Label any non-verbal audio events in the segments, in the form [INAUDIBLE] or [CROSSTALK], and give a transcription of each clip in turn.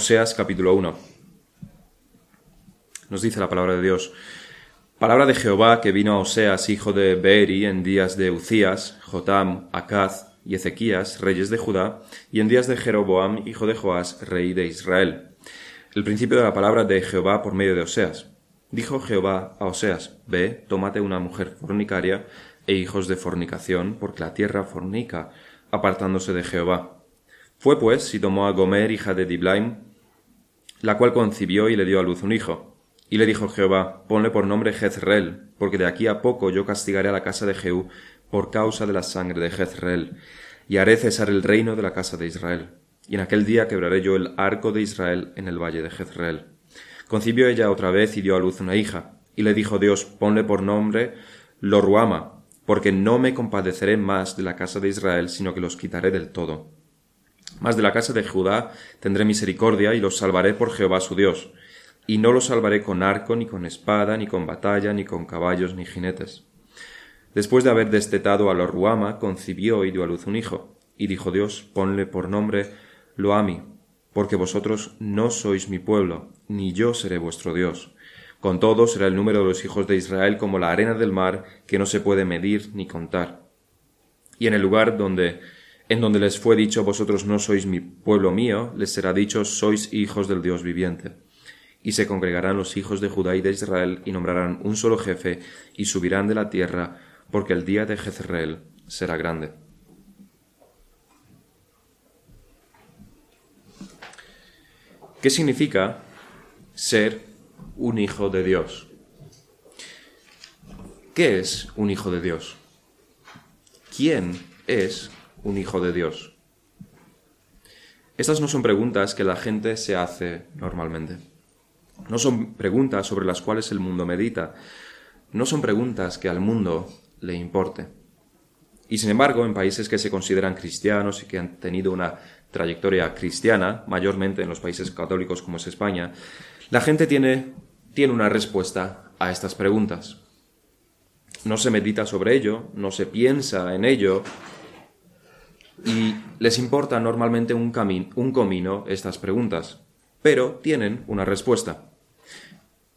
Oseas capítulo 1. Nos dice la palabra de Dios. Palabra de Jehová que vino a Oseas, hijo de Beeri, en días de Ucías, Jotam, Acaz y Ezequías, reyes de Judá, y en días de Jeroboam, hijo de Joás, rey de Israel. El principio de la palabra de Jehová por medio de Oseas. Dijo Jehová a Oseas, Ve, tómate una mujer fornicaria e hijos de fornicación, porque la tierra fornica, apartándose de Jehová. Fue pues y tomó a Gomer, hija de Diblaim, la cual concibió y le dio a luz un hijo. Y le dijo Jehová, ponle por nombre Jezreel, porque de aquí a poco yo castigaré a la casa de Jehú por causa de la sangre de Jezreel, y haré cesar el reino de la casa de Israel. Y en aquel día quebraré yo el arco de Israel en el valle de Jezreel. Concibió ella otra vez y dio a luz una hija. Y le dijo Dios, ponle por nombre Loruama, porque no me compadeceré más de la casa de Israel, sino que los quitaré del todo. Mas de la casa de Judá tendré misericordia y los salvaré por Jehová su Dios, y no los salvaré con arco, ni con espada, ni con batalla, ni con caballos, ni jinetes. Después de haber destetado a Loruama, concibió y dio a luz un hijo, y dijo Dios, ponle por nombre Loami, porque vosotros no sois mi pueblo, ni yo seré vuestro Dios. Con todo será el número de los hijos de Israel como la arena del mar, que no se puede medir ni contar. Y en el lugar donde en donde les fue dicho vosotros no sois mi pueblo mío, les será dicho sois hijos del Dios viviente. Y se congregarán los hijos de Judá y de Israel y nombrarán un solo jefe y subirán de la tierra, porque el día de Jezreel será grande. ¿Qué significa ser un hijo de Dios? ¿Qué es un hijo de Dios? ¿Quién es un hijo de Dios? Estas no son preguntas que la gente se hace normalmente. No son preguntas sobre las cuales el mundo medita. No son preguntas que al mundo le importe. Y sin embargo, en países que se consideran cristianos y que han tenido una trayectoria cristiana, mayormente en los países católicos como es España, la gente tiene, tiene una respuesta a estas preguntas. No se medita sobre ello, no se piensa en ello, y les importa normalmente un, un comino estas preguntas, pero tienen una respuesta.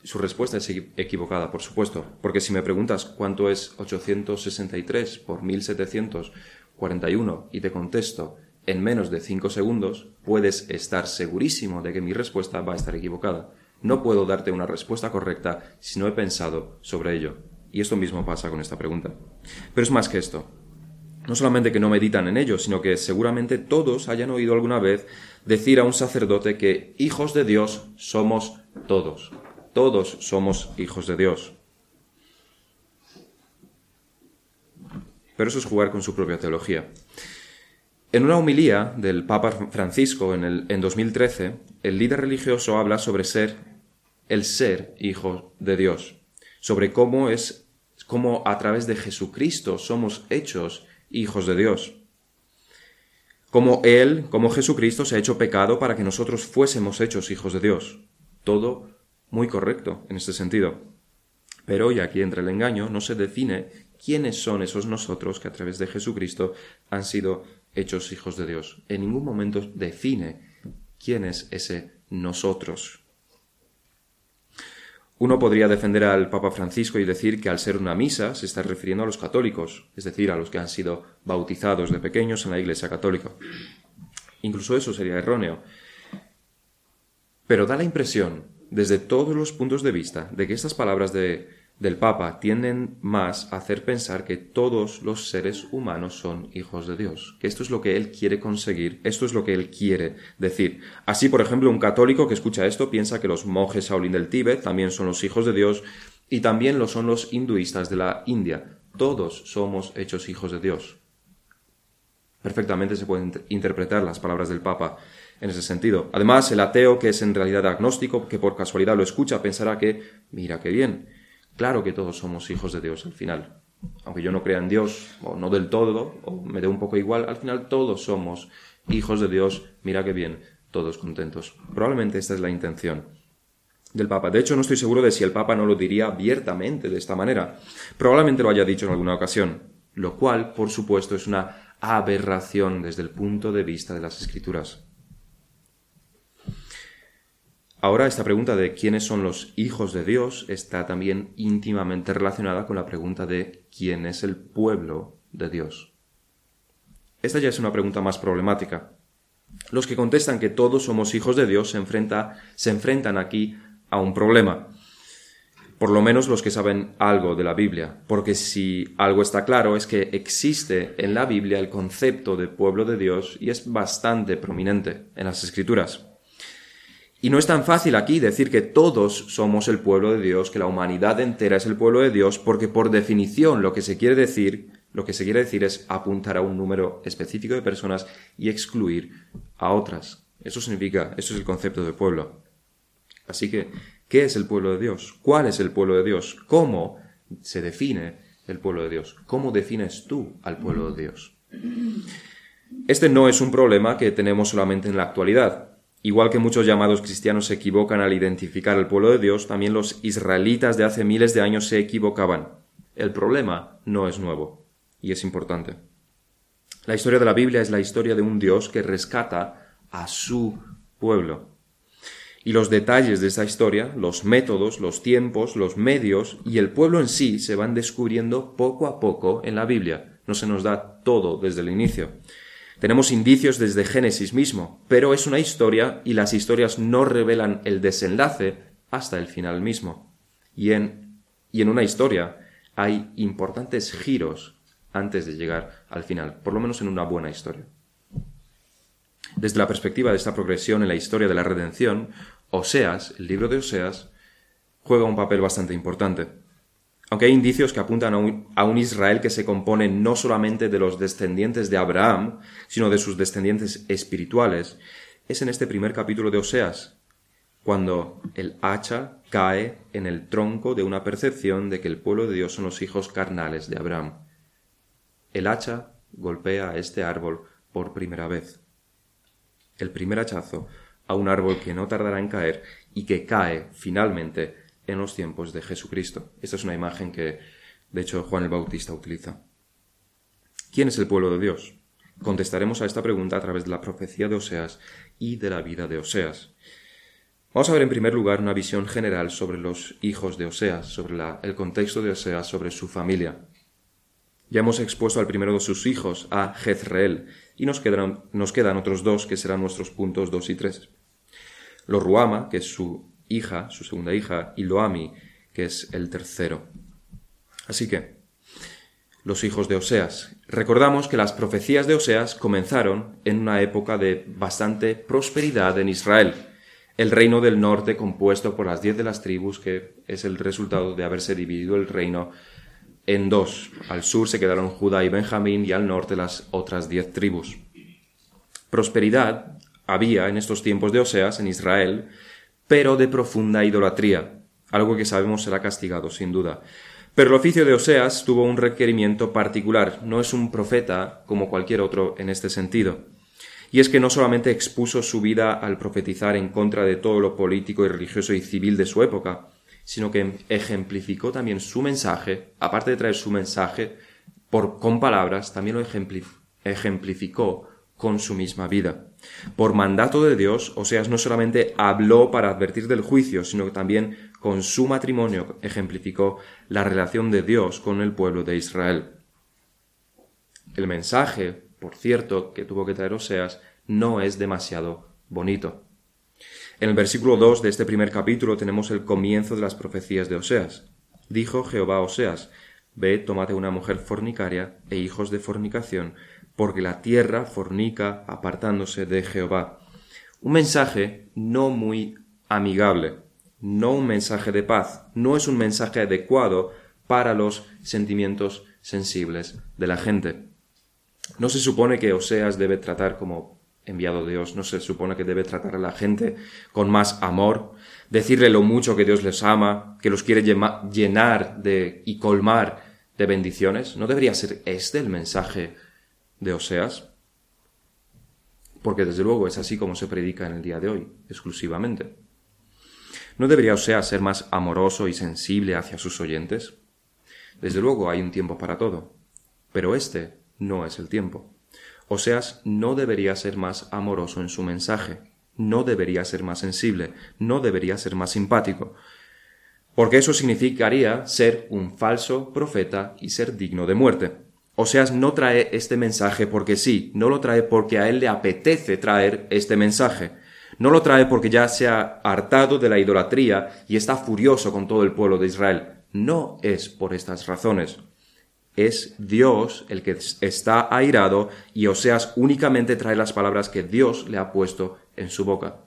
Su respuesta es equivocada, por supuesto, porque si me preguntas cuánto es 863 por 1741 y te contesto en menos de 5 segundos, puedes estar segurísimo de que mi respuesta va a estar equivocada. No puedo darte una respuesta correcta si no he pensado sobre ello. Y esto mismo pasa con esta pregunta. Pero es más que esto. No solamente que no meditan en ello, sino que seguramente todos hayan oído alguna vez decir a un sacerdote que hijos de Dios somos todos. Todos somos hijos de Dios. Pero eso es jugar con su propia teología. En una homilía del Papa Francisco en, el, en 2013, el líder religioso habla sobre ser el ser hijo de Dios, sobre cómo es cómo a través de Jesucristo somos hechos hijos de Dios. Como Él, como Jesucristo, se ha hecho pecado para que nosotros fuésemos hechos hijos de Dios. Todo muy correcto en este sentido. Pero, y aquí entra el engaño, no se define quiénes son esos nosotros que a través de Jesucristo han sido hechos hijos de Dios. En ningún momento define quién es ese nosotros. Uno podría defender al Papa Francisco y decir que al ser una misa se está refiriendo a los católicos, es decir, a los que han sido bautizados de pequeños en la Iglesia católica. Incluso eso sería erróneo. Pero da la impresión, desde todos los puntos de vista, de que estas palabras de del Papa tienden más a hacer pensar que todos los seres humanos son hijos de Dios, que esto es lo que él quiere conseguir, esto es lo que él quiere decir. Así, por ejemplo, un católico que escucha esto piensa que los monjes Shaolin del Tíbet también son los hijos de Dios y también lo son los hinduistas de la India. Todos somos hechos hijos de Dios. Perfectamente se pueden interpretar las palabras del Papa en ese sentido. Además, el ateo que es en realidad agnóstico, que por casualidad lo escucha, pensará que, mira qué bien, Claro que todos somos hijos de Dios al final. Aunque yo no crea en Dios, o no del todo, o me dé un poco igual, al final todos somos hijos de Dios. Mira qué bien, todos contentos. Probablemente esta es la intención del Papa. De hecho, no estoy seguro de si el Papa no lo diría abiertamente de esta manera. Probablemente lo haya dicho en alguna ocasión, lo cual, por supuesto, es una aberración desde el punto de vista de las Escrituras. Ahora esta pregunta de quiénes son los hijos de Dios está también íntimamente relacionada con la pregunta de quién es el pueblo de Dios. Esta ya es una pregunta más problemática. Los que contestan que todos somos hijos de Dios se, se enfrentan aquí a un problema. Por lo menos los que saben algo de la Biblia, porque si algo está claro es que existe en la Biblia el concepto de pueblo de Dios y es bastante prominente en las Escrituras. Y no es tan fácil aquí decir que todos somos el pueblo de Dios, que la humanidad entera es el pueblo de Dios, porque por definición lo que se quiere decir, lo que se quiere decir es apuntar a un número específico de personas y excluir a otras. Eso significa, eso es el concepto de pueblo. Así que, ¿qué es el pueblo de Dios? ¿Cuál es el pueblo de Dios? ¿Cómo se define el pueblo de Dios? ¿Cómo defines tú al pueblo de Dios? Este no es un problema que tenemos solamente en la actualidad. Igual que muchos llamados cristianos se equivocan al identificar al pueblo de Dios, también los israelitas de hace miles de años se equivocaban. El problema no es nuevo, y es importante. La historia de la Biblia es la historia de un Dios que rescata a su pueblo. Y los detalles de esa historia, los métodos, los tiempos, los medios y el pueblo en sí se van descubriendo poco a poco en la Biblia. No se nos da todo desde el inicio. Tenemos indicios desde Génesis mismo, pero es una historia y las historias no revelan el desenlace hasta el final mismo. Y en, y en una historia hay importantes giros antes de llegar al final, por lo menos en una buena historia. Desde la perspectiva de esta progresión en la historia de la redención, Oseas, el libro de Oseas, juega un papel bastante importante. Aunque hay indicios que apuntan a un, Israel que se compone no solamente de los descendientes de Abraham, sino de sus descendientes espirituales, es en este primer capítulo de Oseas, cuando el hacha cae en el tronco de una percepción de que el pueblo de Dios son los hijos carnales de Abraham. El hacha golpea a este árbol por primera vez. El primer hachazo a un árbol que no tardará en caer y que cae finalmente en los tiempos de Jesucristo. Esta es una imagen que, de hecho, Juan el Bautista utiliza. ¿Quién es el pueblo de Dios? Contestaremos a esta pregunta a través de la profecía de Oseas y de la vida de Oseas. Vamos a ver en primer lugar una visión general sobre los hijos de Oseas, sobre el contexto de Oseas, sobre su familia. Ya hemos expuesto al primero de sus hijos, a Jezreel, y nos quedan, nos quedan otros dos que serán nuestros puntos dos y tres. Lo Ruama, que es su hija, su segunda hija, y Loami, que es el tercero. Así que, los hijos de Oseas. Recordamos que las profecías de Oseas comenzaron en una época de bastante prosperidad en Israel. El reino del norte compuesto por las diez de las tribus, que es el resultado de haberse dividido el reino en dos. Al sur se quedaron Judá y Benjamín y al norte las otras diez tribus. Prosperidad había en estos tiempos de Oseas en Israel, pero de profunda idolatría, algo que sabemos será castigado, sin duda. Pero el oficio de Oseas tuvo un requerimiento particular, no es un profeta como cualquier otro en este sentido. Y es que no solamente expuso su vida al profetizar en contra de todo lo político y religioso y civil de su época, sino que ejemplificó también su mensaje, aparte de traer su mensaje por, con palabras, también lo ejemplificó con su misma vida. Por mandato de Dios, Oseas no solamente habló para advertir del juicio, sino que también con su matrimonio ejemplificó la relación de Dios con el pueblo de Israel. El mensaje, por cierto, que tuvo que traer Oseas no es demasiado bonito. En el versículo 2 de este primer capítulo tenemos el comienzo de las profecías de Oseas. Dijo Jehová a Oseas, Ve, tómate una mujer fornicaria e hijos de fornicación, porque la tierra fornica apartándose de Jehová. Un mensaje no muy amigable, no un mensaje de paz, no es un mensaje adecuado para los sentimientos sensibles de la gente. No se supone que Oseas debe tratar como enviado Dios, no se supone que debe tratar a la gente con más amor, decirle lo mucho que Dios les ama, que los quiere llenar de y colmar de bendiciones. ¿No debería ser este el mensaje de Oseas, porque desde luego es así como se predica en el día de hoy, exclusivamente. ¿No debería Oseas ser más amoroso y sensible hacia sus oyentes? Desde luego hay un tiempo para todo, pero este no es el tiempo. Oseas no debería ser más amoroso en su mensaje. no debería ser más sensible, no debería ser más simpático, porque eso significaría ser un falso profeta y ser digno de muerte. Oseas no trae este mensaje porque sí, no lo trae porque a él le apetece traer este mensaje. No lo trae porque ya se ha hartado de la idolatría y está furioso con todo el pueblo de Israel. No es por estas razones. Es Dios el que está airado y Oseas únicamente trae las palabras que Dios le ha puesto en su boca.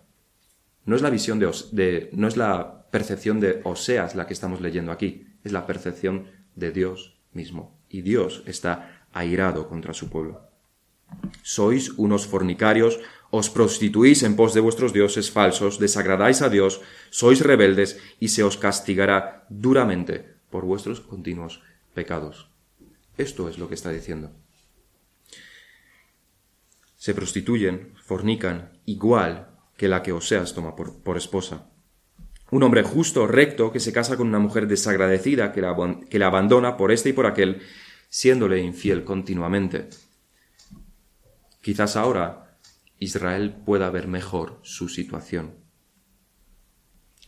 No es la visión de, no es la percepción de Oseas la que estamos leyendo aquí, es la percepción de Dios mismo. Y Dios está airado contra su pueblo. Sois unos fornicarios, os prostituís en pos de vuestros dioses falsos, desagradáis a Dios, sois rebeldes y se os castigará duramente por vuestros continuos pecados. Esto es lo que está diciendo. Se prostituyen, fornican, igual que la que Oseas toma por, esposa. Un hombre justo, recto, que se casa con una mujer desagradecida, que la, que la abandona por este y por aquel, siéndole infiel continuamente. Quizás ahora Israel pueda ver mejor su situación.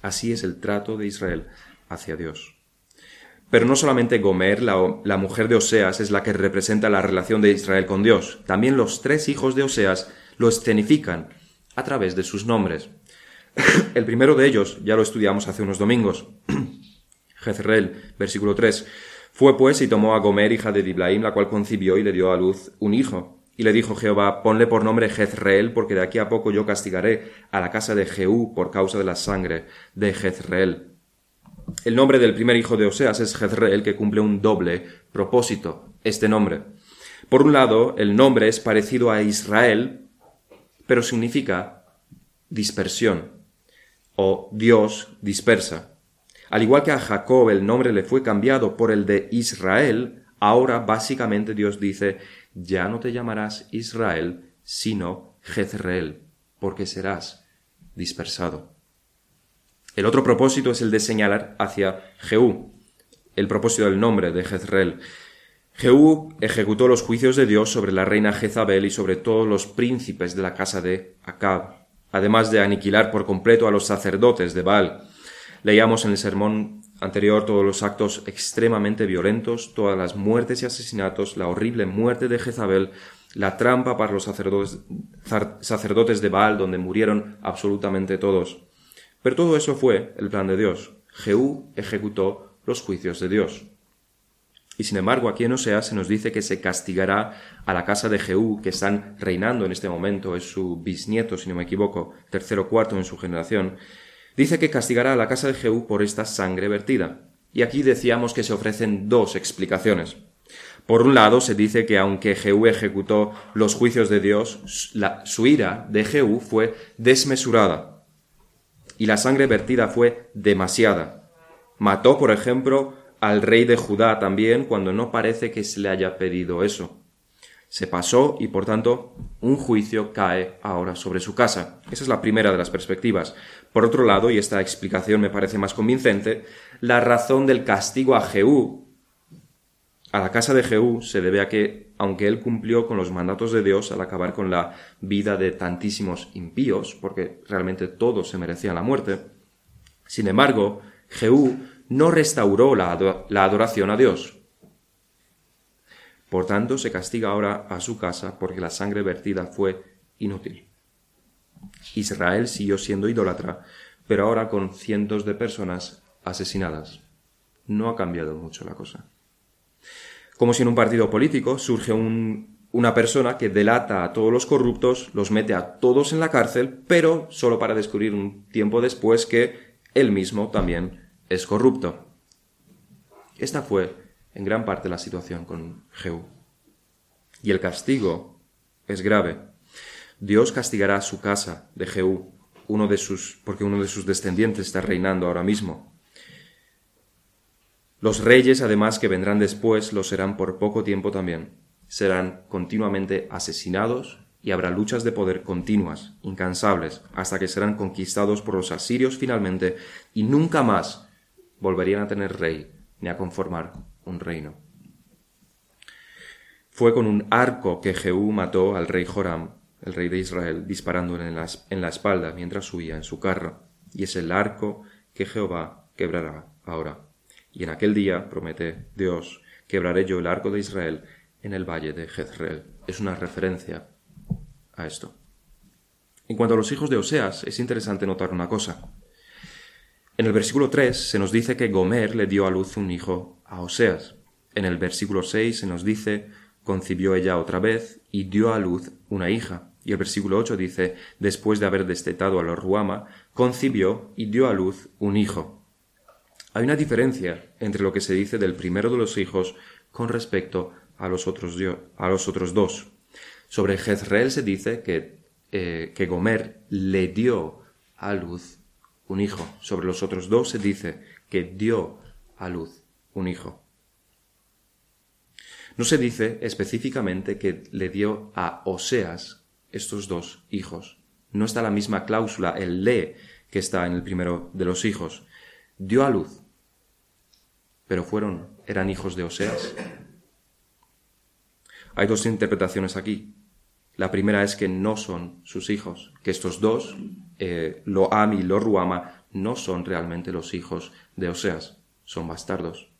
Así es el trato de Israel hacia Dios. Pero no solamente Gomer, la, la, mujer de Oseas, es la que representa la relación de Israel con Dios. También los tres hijos de Oseas lo escenifican a través de sus nombres. El primero de ellos ya lo estudiamos hace unos domingos. [CLEARS THROAT] Jezreel, versículo 3. Fue pues y tomó a Gomer, hija de Diblaim, la cual concibió y le dio a luz un hijo. Y le dijo Jehová, ponle por nombre Jezreel, porque de aquí a poco yo castigaré a la casa de Jehú por causa de la sangre de Jezreel. El nombre del primer hijo de Oseas es Jezreel, que cumple un doble propósito, este nombre. Por un lado, el nombre es parecido a Israel, pero significa dispersión o Dios dispersa. Al igual que a Jacob el nombre le fue cambiado por el de Israel, ahora básicamente Dios dice, ya no te llamarás Israel, sino Jezreel, porque serás dispersado. El otro propósito es el de señalar hacia Jehú, el propósito del nombre de Jezreel. Jehú ejecutó los juicios de Dios sobre la reina Jezabel y sobre todos los príncipes de la casa de Acab, además de aniquilar por completo a los sacerdotes de Baal. Leíamos en el sermón anterior todos los actos extremadamente violentos, todas las muertes y asesinatos, la horrible muerte de Jezabel, la trampa para los sacerdotes, sacerdotes de Baal, donde murieron absolutamente todos. Pero todo eso fue el plan de Dios. Jehú ejecutó los juicios de Dios. Y sin embargo, aquí en Oseas se nos dice que se castigará a la casa de Jehú, que están reinando en este momento, es su bisnieto, si no me equivoco, tercero cuarto en su generación. Dice que castigará a la casa de Jehú por esta sangre vertida. Y aquí decíamos que se ofrecen dos explicaciones. Por un lado, se dice que aunque Jehú ejecutó los juicios de Dios, su ira de Jehú fue desmesurada. Y la sangre vertida fue demasiada. Mató, por ejemplo, al rey de Judá también cuando no parece que se le haya pedido eso. Se pasó y por tanto un juicio cae ahora sobre su casa. Esa es la primera de las perspectivas. Por otro lado, y esta explicación me parece más convincente, la razón del castigo a Jehú, a la casa de Jehú, se debe a que, aunque él cumplió con los mandatos de Dios al acabar con la vida de tantísimos impíos, porque realmente todos se merecían la muerte, sin embargo, Jehú no restauró la, adoración a Dios. Por tanto, se castiga ahora a su casa porque la sangre vertida fue inútil. Israel siguió siendo idólatra, pero ahora con cientos de personas asesinadas. No ha cambiado mucho la cosa. Como si en un partido político surge una persona que delata a todos los corruptos, los mete a todos en la cárcel, pero solo para descubrir un tiempo después que él mismo también es corrupto. Esta fue en gran parte la situación con Jehú. Y el castigo es grave. Dios castigará su casa de Jehú, uno de sus, porque uno de sus descendientes está reinando ahora mismo. Los reyes, además, que vendrán después, lo serán por poco tiempo también. Serán continuamente asesinados y habrá luchas de poder continuas, incansables, hasta que serán conquistados por los asirios finalmente y nunca más volverían a tener rey ni a conformar un reino. Fue con un arco que Jehú mató al rey Joram, el rey de Israel, disparándole en la, en la espalda mientras huía en su carro, y es el arco que Jehová quebrará ahora. Y en aquel día, promete Dios, quebraré yo el arco de Israel en el valle de Jezreel. Es una referencia a esto. En cuanto a los hijos de Oseas, es interesante notar una cosa. En el versículo 3 se nos dice que Gomer le dio a luz un hijo a Oseas. En el versículo 6 se nos dice, concibió ella otra vez y dio a luz una hija. Y el versículo 8 dice, después de haber destetado a los Ruama, concibió y dio a luz un hijo. Hay una diferencia entre lo que se dice del primero de los hijos con respecto a los otros, dos. Sobre Jezreel se dice que, eh, que Gomer le dio a luz un hijo. Sobre los otros dos se dice que dio a luz un hijo. No se dice específicamente que le dio a Oseas estos dos hijos. No está la misma cláusula, el le, que está en el primero de los hijos. Dio a luz. Pero fueron, eran hijos de Oseas. Hay dos interpretaciones aquí. La primera es que no son sus hijos, que estos dos, eh, lo Ami y lo Ruama, no son realmente los hijos de Oseas, son bastardos.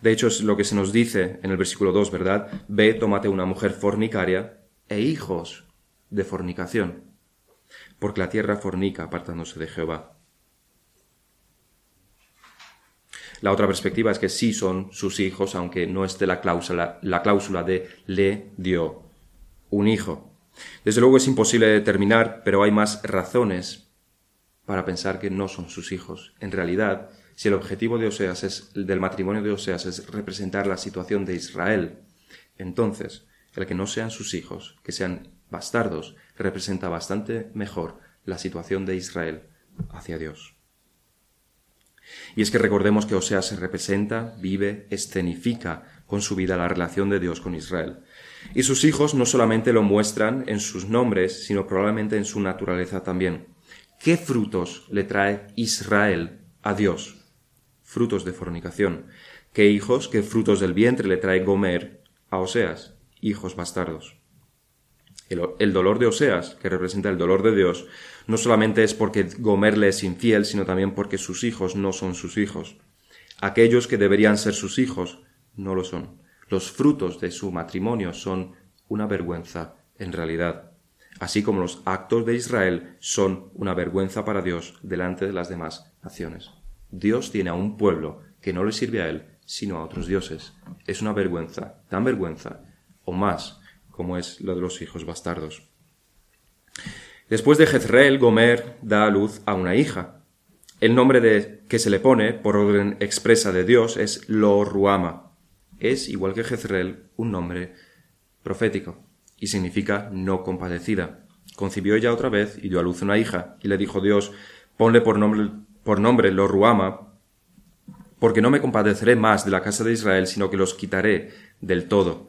De hecho, es lo que se nos dice en el versículo 2, ¿verdad? Ve, tómate una mujer fornicaria e hijos de fornicación, porque la tierra fornica apartándose de Jehová. La otra perspectiva es que sí son sus hijos, aunque no esté la cláusula, la cláusula de le dio un hijo. Desde luego es imposible determinar, pero hay más razones para pensar que no son sus hijos. En realidad, si el objetivo de Oseas es, del matrimonio de Oseas es representar la situación de Israel, entonces el que no sean sus hijos, que sean bastardos, representa bastante mejor la situación de Israel hacia Dios. Y es que recordemos que Oseas se representa, vive, escenifica con su vida la relación de Dios con Israel. Y sus hijos no solamente lo muestran en sus nombres, sino probablemente en su naturaleza también. ¿Qué frutos le trae Israel a Dios? Frutos de fornicación. ¿Qué hijos, qué frutos del vientre le trae Gomer a Oseas? Hijos bastardos. El, dolor de Oseas, que representa el dolor de Dios, no solamente es porque Gomer le es infiel, sino también porque sus hijos no son sus hijos. Aquellos que deberían ser sus hijos no lo son. Los frutos de su matrimonio son una vergüenza en realidad, así como los actos de Israel son una vergüenza para Dios delante de las demás naciones. Dios tiene a un pueblo que no le sirve a él, sino a otros dioses. Es una vergüenza, tan vergüenza, o más, como es lo de los hijos bastardos. Después de Jezreel, Gomer da a luz a una hija. El nombre de, que se le pone, por orden expresa de Dios, es Lo Ruama. Es, igual que Jezreel, un nombre profético y significa no compadecida. Concibió ella otra vez y dio a luz una hija, y le dijo Dios, ponle por nombre, por nombre Lo Ruama, porque no me compadeceré más de la casa de Israel, sino que los quitaré del todo.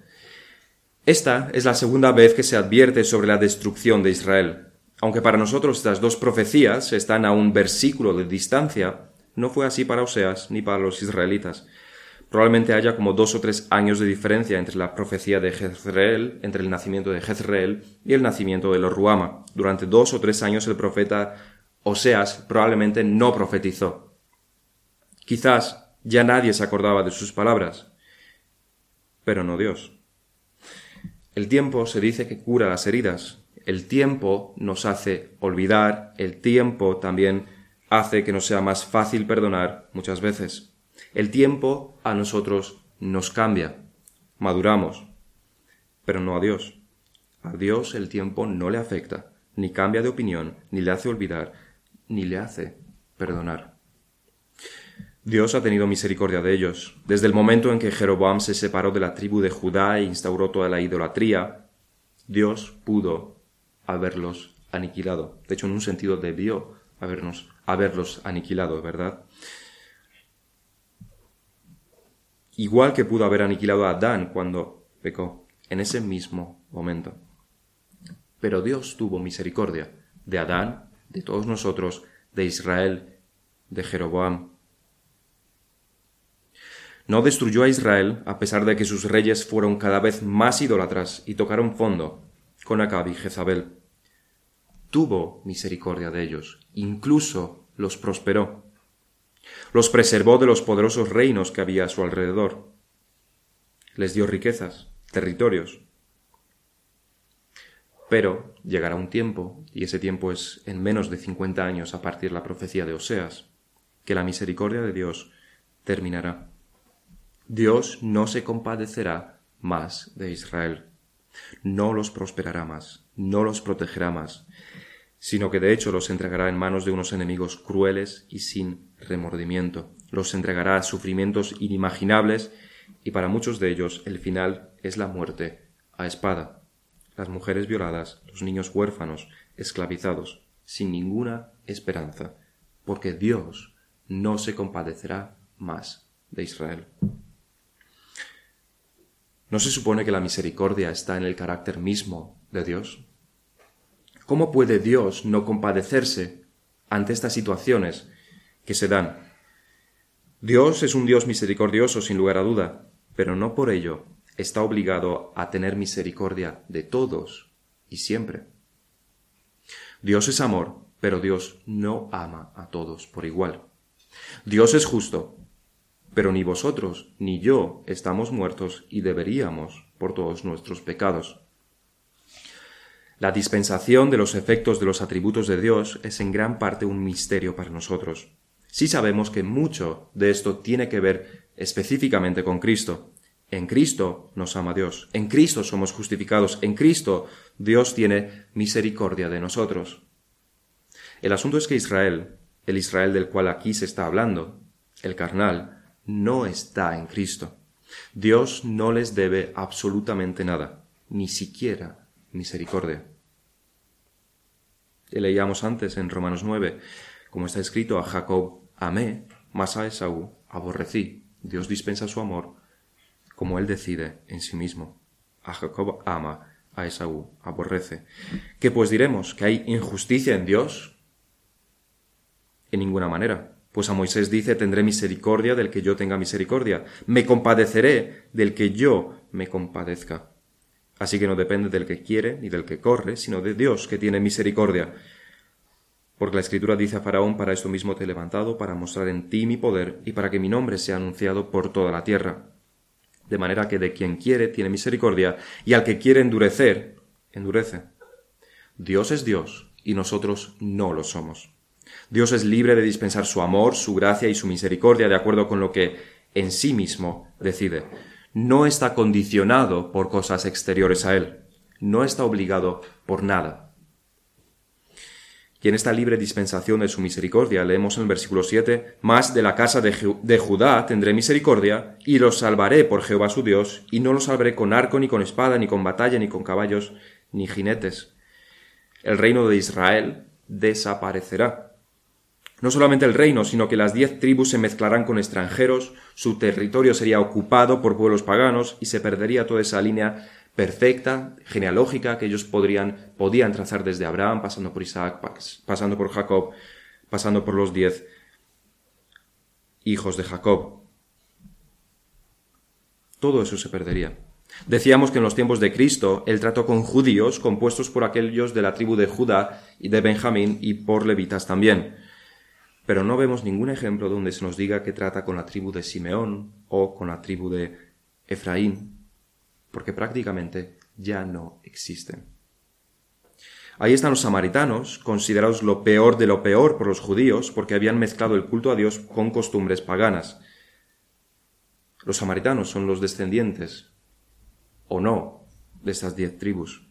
Esta es la segunda vez que se advierte sobre la destrucción de Israel. Aunque para nosotros estas dos profecías están a un versículo de distancia, no fue así para Oseas ni para los israelitas. Probablemente haya como dos o tres años de diferencia entre la profecía de Jezreel, entre el nacimiento de Jezreel y el nacimiento de los Ruama. Durante dos o tres años el profeta Oseas probablemente no profetizó. Quizás ya nadie se acordaba de sus palabras, pero no Dios. El tiempo se dice que cura las heridas. El tiempo nos hace olvidar. El tiempo también hace que nos sea más fácil perdonar muchas veces. El tiempo a nosotros nos cambia. Maduramos. Pero no a Dios. A Dios el tiempo no le afecta, ni cambia de opinión, ni le hace olvidar, ni le hace perdonar. Dios ha tenido misericordia de ellos. Desde el momento en que Jeroboam se separó de la tribu de Judá e instauró toda la idolatría, Dios pudo haberlos aniquilado. De hecho, en un sentido debió habernos, haberlos aniquilado, ¿verdad? Igual que pudo haber aniquilado a Adán cuando pecó, en ese mismo momento. Pero Dios tuvo misericordia de Adán, de todos nosotros, de Israel, de Jeroboam, no destruyó a Israel a pesar de que sus reyes fueron cada vez más idólatras y tocaron fondo, con Acab y Jezabel. Tuvo misericordia de ellos, incluso los prosperó. Los preservó de los poderosos reinos que había a su alrededor. Les dio riquezas, territorios. Pero llegará un tiempo, y ese tiempo es en menos de cincuenta años a partir de la profecía de Oseas, que la misericordia de Dios terminará. Dios no se compadecerá más de Israel, no los prosperará más, no los protegerá más, sino que de hecho los entregará en manos de unos enemigos crueles y sin remordimiento, los entregará a sufrimientos inimaginables y para muchos de ellos el final es la muerte a espada, las mujeres violadas, los niños huérfanos, esclavizados, sin ninguna esperanza, porque Dios no se compadecerá más de Israel. ¿No se supone que la misericordia está en el carácter mismo de Dios? ¿Cómo puede Dios no compadecerse ante estas situaciones que se dan? Dios es un Dios misericordioso, sin lugar a duda, pero no por ello está obligado a tener misericordia de todos y siempre. Dios es amor, pero Dios no ama a todos por igual. Dios es justo, pero ni vosotros ni yo estamos muertos y deberíamos por todos nuestros pecados. La dispensación de los efectos de los atributos de Dios es en gran parte un misterio para nosotros. Sí sabemos que mucho de esto tiene que ver específicamente con Cristo. En Cristo nos ama Dios, en Cristo somos justificados, en Cristo Dios tiene misericordia de nosotros. El asunto es que Israel, el Israel del cual aquí se está hablando, el carnal, no está en Cristo. Dios no les debe absolutamente nada, ni siquiera misericordia. Leíamos antes en Romanos 9, como está escrito, a Jacob amé, mas a Esaú aborrecí. Dios dispensa su amor como él decide en sí mismo. A Jacob ama, a Esaú aborrece. ¿Qué pues diremos? ¿Que hay injusticia en Dios? En ninguna manera. Pues a Moisés dice, tendré misericordia del que yo tenga misericordia, me compadeceré del que yo me compadezca. Así que no depende del que quiere ni del que corre, sino de Dios que tiene misericordia. Porque la Escritura dice a Faraón, para esto mismo te he levantado, para mostrar en ti mi poder y para que mi nombre sea anunciado por toda la tierra. De manera que de quien quiere tiene misericordia y al que quiere endurecer, endurece. Dios es Dios y nosotros no lo somos. Dios es libre de dispensar su amor, su gracia y su misericordia de acuerdo con lo que en sí mismo decide no está condicionado por cosas exteriores a él, no está obligado por nada. Y en esta libre dispensación de su misericordia leemos en el versículo 7, Más de la casa de, de, Judá tendré misericordia, y los salvaré por Jehová su Dios, y no los salvaré con arco, ni con espada, ni con batalla, ni con caballos, ni jinetes. El reino de Israel desaparecerá. No solamente el reino, sino que las diez tribus se mezclarán con extranjeros, su territorio sería ocupado por pueblos paganos y se perdería toda esa línea perfecta, genealógica, que ellos podrían, podían trazar desde Abraham, pasando por Isaac, pasando por Jacob, pasando por los diez hijos de Jacob. Todo eso se perdería. Decíamos que en los tiempos de Cristo el trato con judíos, compuestos por aquellos de la tribu de Judá y de Benjamín y por levitas también pero no vemos ningún ejemplo donde se nos diga que trata con la tribu de Simeón o con la tribu de Efraín, porque prácticamente ya no existen. Ahí están los samaritanos, considerados lo peor de lo peor por los judíos, porque habían mezclado el culto a Dios con costumbres paganas. Los samaritanos son los descendientes, o no, de estas diez tribus.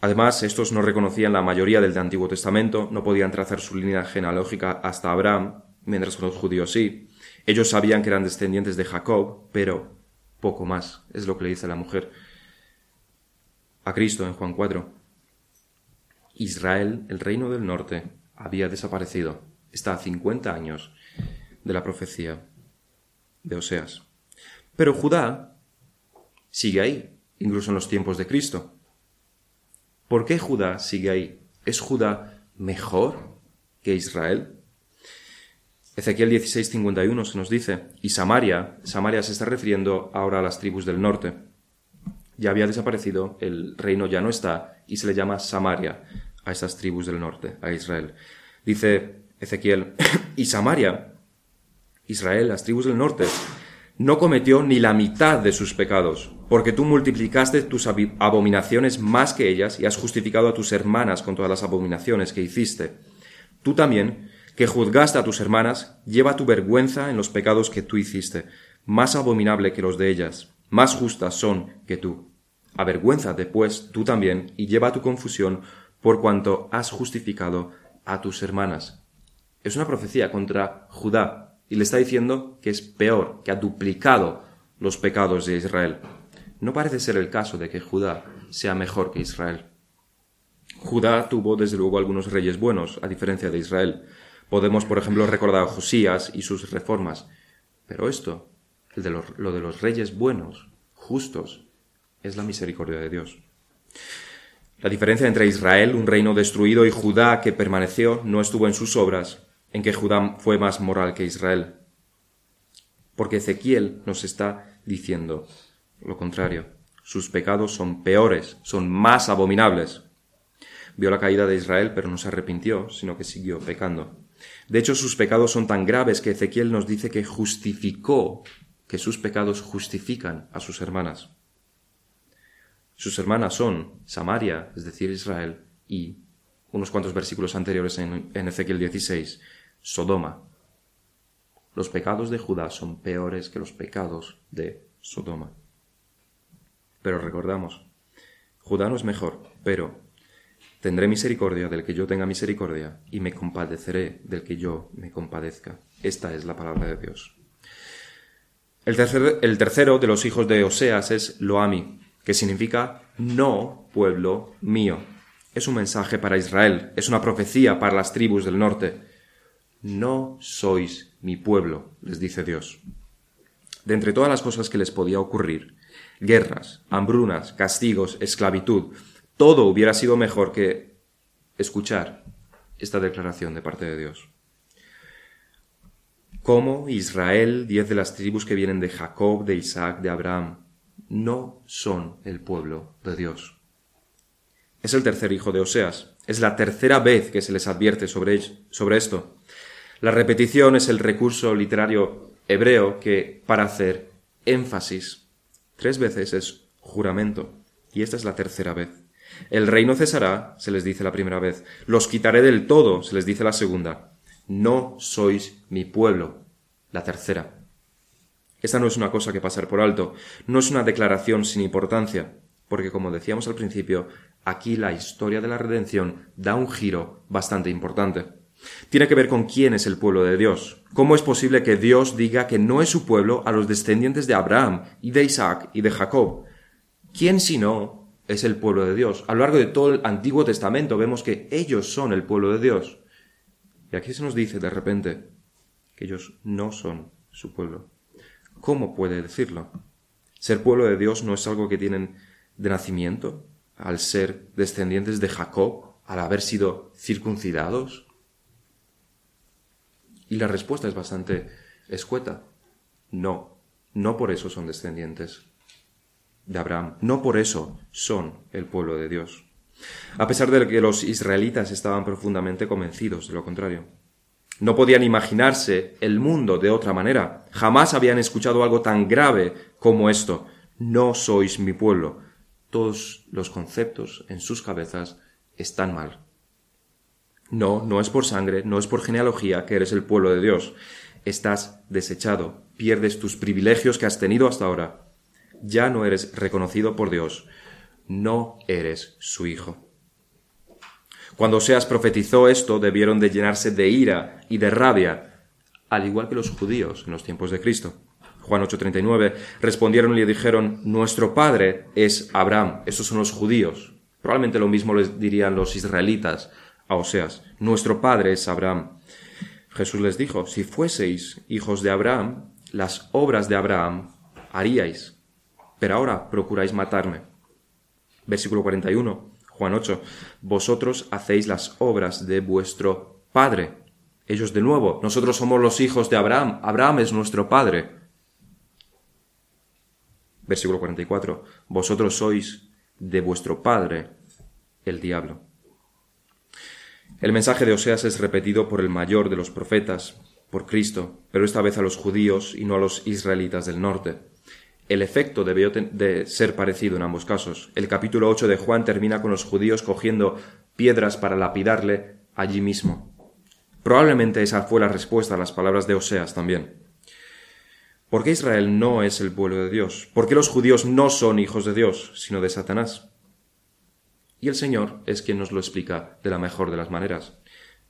Además, estos no reconocían la mayoría del Antiguo Testamento, no podían trazar su línea genealógica hasta Abraham, mientras que los judíos sí. Ellos sabían que eran descendientes de Jacob, pero poco más, es lo que le dice la mujer a Cristo en Juan 4. Israel, el reino del norte, había desaparecido. Está a 50 años de la profecía de Oseas. Pero Judá sigue ahí, incluso en los tiempos de Cristo. ¿Por qué Judá sigue ahí? ¿Es Judá mejor que Israel? Ezequiel 16:51 se nos dice, y Samaria, Samaria se está refiriendo ahora a las tribus del norte. ya había desaparecido, el reino ya no está, y se le llama Samaria a esas tribus del norte, a Israel. Dice Ezequiel, [COUGHS] y Samaria, Israel, las tribus del norte, no cometió ni la mitad de sus pecados, porque tú multiplicaste tus abominaciones más que ellas y has justificado a tus hermanas con todas las abominaciones que hiciste. Tú también, que juzgaste a tus hermanas, lleva tu vergüenza en los pecados que tú hiciste, más abominable que los de ellas, más justas son que tú. Avergüénzate, pues, tú también, y lleva tu confusión por cuanto has justificado a tus hermanas. Es una profecía contra Judá, y le está diciendo que es peor, que ha duplicado los pecados de Israel. No parece ser el caso de que Judá sea mejor que Israel. Judá tuvo desde luego algunos reyes buenos, a diferencia de Israel. Podemos, por ejemplo, recordar a Josías y sus reformas. Pero esto, lo de los reyes buenos, justos, es la misericordia de Dios. La diferencia entre Israel, un reino destruido, y Judá, que permaneció, no estuvo en sus obras, en que Judá fue más moral que Israel. Porque Ezequiel nos está diciendo lo contrario. Sus pecados son peores, son más abominables. Vio la caída de Israel, pero no se arrepintió, sino que siguió pecando. De hecho, sus pecados son tan graves que Ezequiel nos dice que justificó, que sus pecados justifican a sus hermanas. Sus hermanas son Samaria, es decir, Israel, y unos cuantos versículos anteriores en, Ezequiel 16, Sodoma. Los pecados de Judá son peores que los pecados de Sodoma. Pero recordamos, Judá no es mejor, pero tendré misericordia del que yo tenga misericordia y me compadeceré del que yo me compadezca. Esta es la palabra de Dios. El, el tercero de los hijos de Oseas es Loami, que significa no pueblo mío. Es un mensaje para Israel, es una profecía para las tribus del norte. No sois mi pueblo, les dice Dios. De entre todas las cosas que les podía ocurrir, guerras, hambrunas, castigos, esclavitud, todo hubiera sido mejor que escuchar esta declaración de parte de Dios. Como Israel, diez de las tribus que vienen de Jacob, de Isaac, de Abraham, no son el pueblo de Dios. Es el tercer hijo de Oseas. Es la tercera vez que se les advierte sobre, sobre esto. La repetición es el recurso literario hebreo que, para hacer énfasis, tres veces es juramento, y esta es la tercera vez. El reino cesará, se les dice la primera vez, los quitaré del todo, se les dice la segunda. No sois mi pueblo, la tercera. Esta no es una cosa que pasar por alto, no es una declaración sin importancia, porque como decíamos al principio, aquí la historia de la redención da un giro bastante importante. Tiene que ver con quién es el pueblo de Dios. ¿Cómo es posible que Dios diga que no es su pueblo a los descendientes de Abraham y de Isaac y de Jacob? ¿Quién si no es el pueblo de Dios? A lo largo de todo el Antiguo Testamento vemos que ellos son el pueblo de Dios. Y aquí se nos dice de repente que ellos no son su pueblo. ¿Cómo puede decirlo? Ser pueblo de Dios no es algo que tienen de nacimiento, al ser descendientes de Jacob, al haber sido circuncidados, y la respuesta es bastante escueta. No, no por eso son descendientes de Abraham, no por eso son el pueblo de Dios. A pesar de que los israelitas estaban profundamente convencidos de lo contrario. No podían imaginarse el mundo de otra manera. Jamás habían escuchado algo tan grave como esto. No sois mi pueblo. Todos los conceptos en sus cabezas están mal. No, no es por sangre, no es por genealogía que eres el pueblo de Dios. Estás desechado, pierdes tus privilegios que has tenido hasta ahora. Ya no eres reconocido por Dios, no eres su hijo. Cuando Oseas profetizó esto, debieron de llenarse de ira y de rabia, al igual que los judíos en los tiempos de Cristo. Juan 8:39 respondieron y le dijeron, Nuestro padre es Abraham. Estos son los judíos. Probablemente lo mismo les dirían los israelitas a Oseas, nuestro padre es Abraham. Jesús les dijo, si fueseis hijos de Abraham, las obras de Abraham haríais, pero ahora procuráis matarme. Versículo 41, Juan 8, vosotros hacéis las obras de vuestro padre. Ellos de nuevo, nosotros somos los hijos de Abraham, Abraham es nuestro padre. Versículo 44. Vosotros sois de vuestro padre, el diablo. El mensaje de Oseas es repetido por el mayor de los profetas, por Cristo, pero esta vez a los judíos y no a los israelitas del norte. El efecto debió de ser parecido en ambos casos. El capítulo 8 de Juan termina con los judíos cogiendo piedras para lapidarle allí mismo. Probablemente esa fue la respuesta a las palabras de Oseas también. ¿Por qué Israel no es el pueblo de Dios? ¿Por qué los judíos no son hijos de Dios, sino de Satanás? Y el Señor es quien nos lo explica de la mejor de las maneras.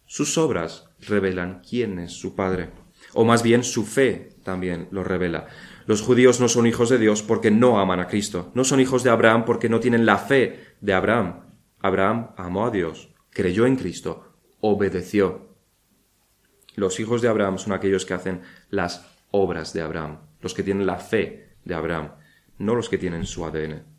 Sus obras revelan quién es su Padre, o más bien su fe también lo revela. Los judíos no son hijos de Dios porque no aman a Cristo, no son hijos de Abraham porque no tienen la fe de Abraham. Abraham amó a Dios, creyó en Cristo, obedeció. Los hijos de Abraham son aquellos que hacen las obras de Abraham, los que tienen la fe de Abraham, no los que tienen su ADN.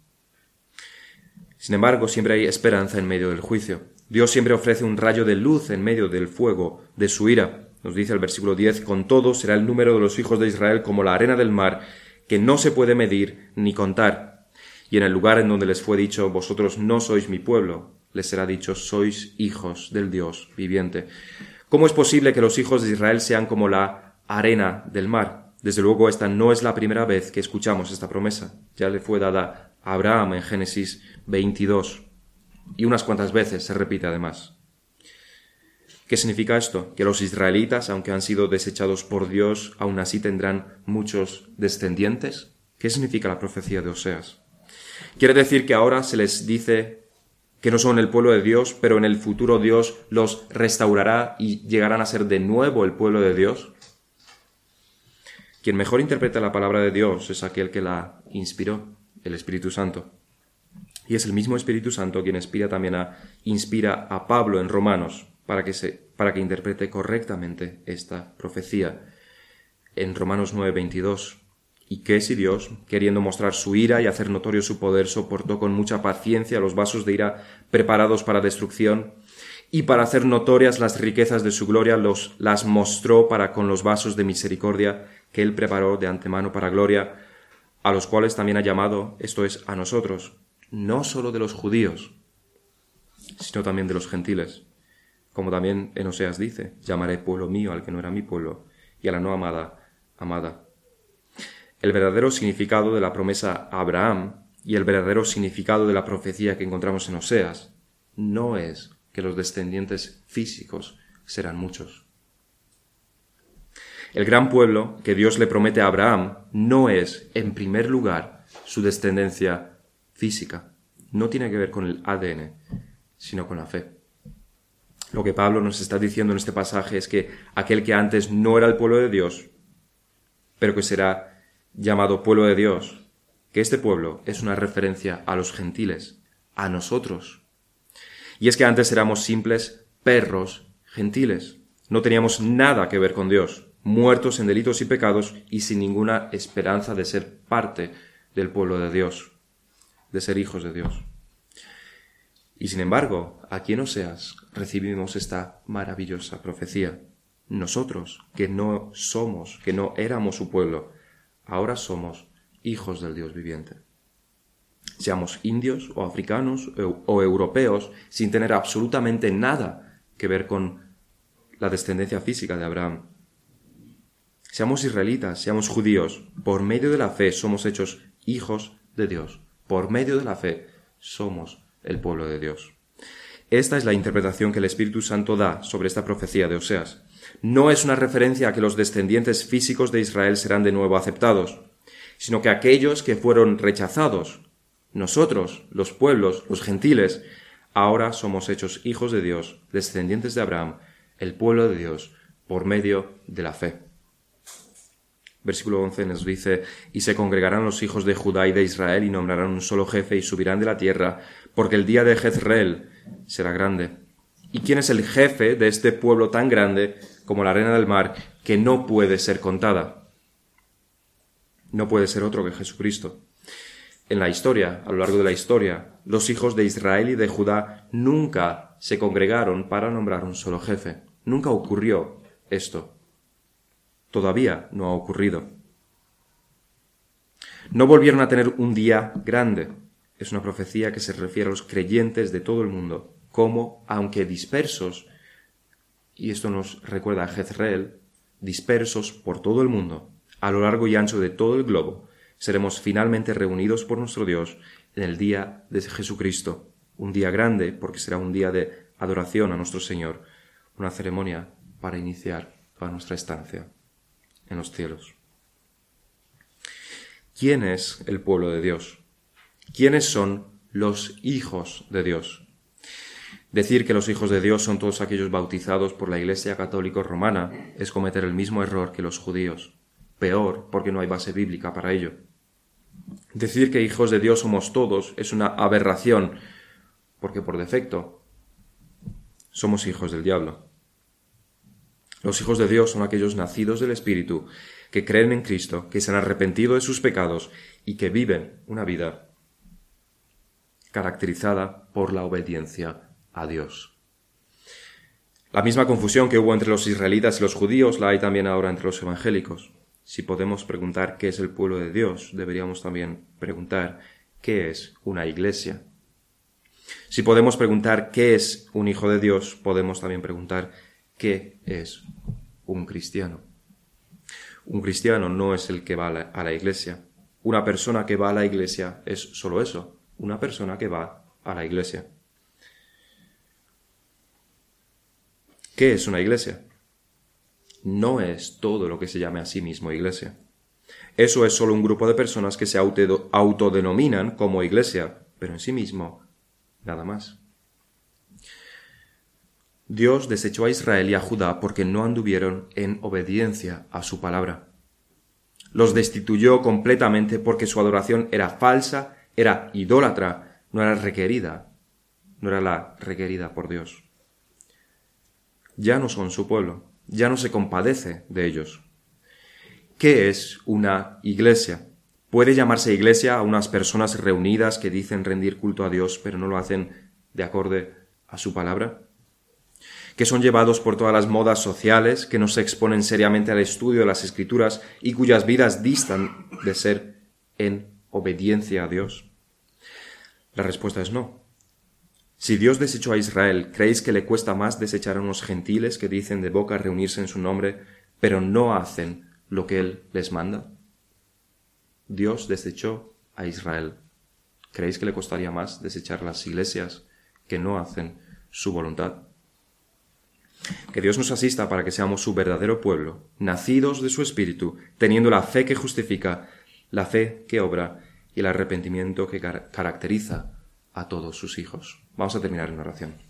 Sin embargo, siempre hay esperanza en medio del juicio. Dios siempre ofrece un rayo de luz en medio del fuego de su ira. Nos dice el versículo 10, con todo será el número de los hijos de Israel como la arena del mar, que no se puede medir ni contar. Y en el lugar en donde les fue dicho, vosotros no sois mi pueblo, les será dicho, sois hijos del Dios viviente. ¿Cómo es posible que los hijos de Israel sean como la arena del mar? Desde luego esta no es la primera vez que escuchamos esta promesa. Ya le fue dada Abraham en Génesis 22 y unas cuantas veces se repite además. ¿Qué significa esto? Que los israelitas, aunque han sido desechados por Dios, aún así tendrán muchos descendientes. ¿Qué significa la profecía de Oseas? Quiere decir que ahora se les dice que no son el pueblo de Dios, pero en el futuro Dios los restaurará y llegarán a ser de nuevo el pueblo de Dios. Quien mejor interpreta la palabra de Dios es aquel que la inspiró, el Espíritu Santo. Y es el mismo Espíritu Santo quien inspira también a, inspira a Pablo en Romanos para que, se, para que interprete correctamente esta profecía. En Romanos 9:22, y que si Dios, queriendo mostrar su ira y hacer notorio su poder, soportó con mucha paciencia los vasos de ira preparados para destrucción, y para hacer notorias las riquezas de su gloria los las mostró para con los vasos de misericordia que él preparó de antemano para gloria, a los cuales también ha llamado, esto es, a nosotros, no sólo de los judíos, sino también de los gentiles. Como también en Oseas dice, llamaré pueblo mío al que no era mi pueblo, y a la no amada, amada. El verdadero significado de la promesa a Abraham y el verdadero significado de la profecía que encontramos en Oseas no es que los descendientes físicos serán muchos. El gran pueblo que Dios le promete a Abraham no es, en primer lugar, su descendencia física. No tiene que ver con el ADN, sino con la fe. Lo que Pablo nos está diciendo en este pasaje es que aquel que antes no era el pueblo de Dios, pero que será llamado pueblo de Dios, que este pueblo es una referencia a los gentiles, a nosotros. Y es que antes éramos simples perros gentiles. No teníamos nada que ver con Dios, muertos en delitos y pecados y sin ninguna esperanza de ser parte del pueblo de Dios de ser hijos de Dios. Y sin embargo, aquí en Oseas recibimos esta maravillosa profecía. Nosotros, que no somos, que no éramos su pueblo, ahora somos hijos del Dios viviente. Seamos indios o africanos o europeos, sin tener absolutamente nada que ver con la descendencia física de Abraham. Seamos israelitas, seamos judíos, por medio de la fe somos hechos hijos de Dios por medio de la fe, somos el pueblo de Dios. Esta es la interpretación que el Espíritu Santo da sobre esta profecía de Oseas. No es una referencia a que los descendientes físicos de Israel serán de nuevo aceptados, sino que aquellos que fueron rechazados, nosotros, los pueblos, los gentiles, ahora somos hechos hijos de Dios, descendientes de Abraham, el pueblo de Dios, por medio de la fe. Versículo 11 nos dice, y se congregarán los hijos de Judá y de Israel y nombrarán un solo jefe y subirán de la tierra, porque el día de Jezreel será grande. ¿Y quién es el jefe de este pueblo tan grande como la arena del mar que no puede ser contada? No puede ser otro que Jesucristo. En la historia, a lo largo de la historia, los hijos de Israel y de Judá nunca se congregaron para nombrar un solo jefe. Nunca ocurrió esto todavía no ha ocurrido. No volvieron a tener un día grande. Es una profecía que se refiere a los creyentes de todo el mundo, como, aunque dispersos, y esto nos recuerda a Jezreel, dispersos por todo el mundo, a lo largo y ancho de todo el globo, seremos finalmente reunidos por nuestro Dios en el día de Jesucristo, un día grande porque será un día de adoración a nuestro Señor, una ceremonia para iniciar toda nuestra estancia en los cielos. ¿Quién es el pueblo de Dios? ¿Quiénes son los hijos de Dios? Decir que los hijos de Dios son todos aquellos bautizados por la Iglesia Católica Romana es cometer el mismo error que los judíos. Peor, porque no hay base bíblica para ello. Decir que hijos de Dios somos todos es una aberración, porque por defecto somos hijos del diablo. Los hijos de Dios son aquellos nacidos del Espíritu, que creen en Cristo, que se han arrepentido de sus pecados y que viven una vida caracterizada por la obediencia a Dios. La misma confusión que hubo entre los israelitas y los judíos la hay también ahora entre los evangélicos. Si podemos preguntar qué es el pueblo de Dios, deberíamos también preguntar qué es una iglesia. Si podemos preguntar qué es un hijo de Dios, podemos también preguntar qué es un cristiano. Un cristiano no es el que va a la, iglesia. Una persona que va a la iglesia es solo eso, una persona que va a la iglesia. ¿Qué es una iglesia? No es todo lo que se llame a sí mismo iglesia. Eso es solo un grupo de personas que se autodenominan como iglesia, pero en sí mismo nada más. Dios desechó a Israel y a Judá porque no anduvieron en obediencia a su palabra. Los destituyó completamente porque su adoración era falsa, era idólatra, no era requerida, no era la requerida por Dios ya no son su pueblo, ya no se compadece de ellos. ¿Qué es una iglesia? ¿Puede llamarse iglesia a unas personas reunidas que dicen rendir culto a Dios pero no lo hacen de acorde a su palabra? Que son llevados por todas las modas sociales, que no se exponen seriamente al estudio de las escrituras y cuyas vidas distan de ser en obediencia a Dios? La respuesta es no. Si Dios desechó a Israel, ¿creéis que le cuesta más desechar a unos gentiles que dicen de boca reunirse en su nombre, pero no hacen lo que Él les manda? Dios desechó a Israel. ¿Creéis que le costaría más desechar las iglesias que no hacen su voluntad? Que Dios nos asista para que seamos su verdadero pueblo, nacidos de su Espíritu, teniendo la fe que justifica, la fe que obra y el arrepentimiento que caracteriza a todos sus hijos. Vamos a terminar en oración.